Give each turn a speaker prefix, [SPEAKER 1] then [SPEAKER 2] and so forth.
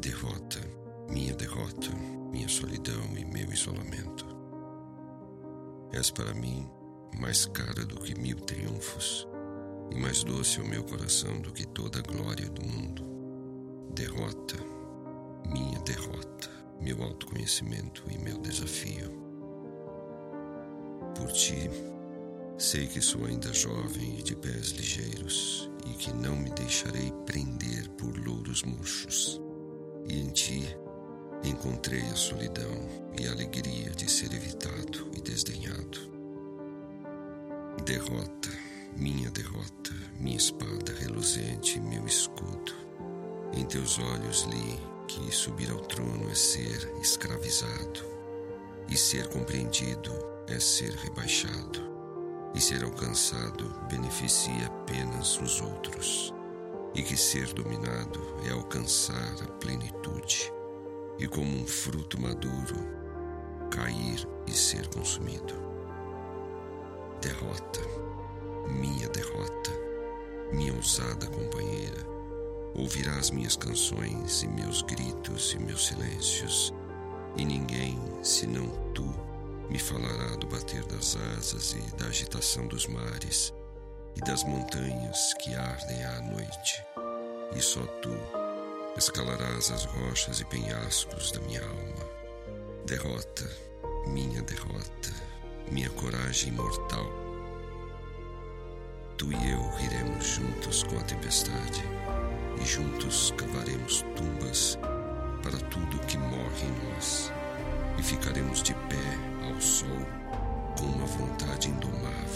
[SPEAKER 1] Derrota, minha derrota, minha solidão e meu isolamento. És para mim mais cara do que mil triunfos e mais doce ao meu coração do que toda a glória do mundo. Derrota, minha derrota, meu autoconhecimento e meu desafio. Por ti, sei que sou ainda jovem e de pés ligeiros e que não me deixarei prender por louros murchos. E em ti encontrei a solidão e a alegria de ser evitado e desdenhado. Derrota, minha derrota, minha espada reluzente meu escudo. Em teus olhos li que subir ao trono é ser escravizado, e ser compreendido é ser rebaixado, e ser alcançado beneficia apenas os outros, e que ser dominado é alcançar a plenitude, e como um fruto maduro, cair e ser consumido. Derrota minha derrota, minha ousada companheira. Ouvirás minhas canções e meus gritos e meus silêncios, e ninguém, senão tu, me falará do bater das asas e da agitação dos mares e das montanhas que ardem à noite. E só tu escalarás as rochas e penhascos da minha alma. Derrota, minha derrota, minha coragem imortal Tu e eu riremos juntos com a tempestade, e juntos cavaremos tumbas para tudo que morre em nós, e ficaremos de pé ao sol com uma vontade indomável,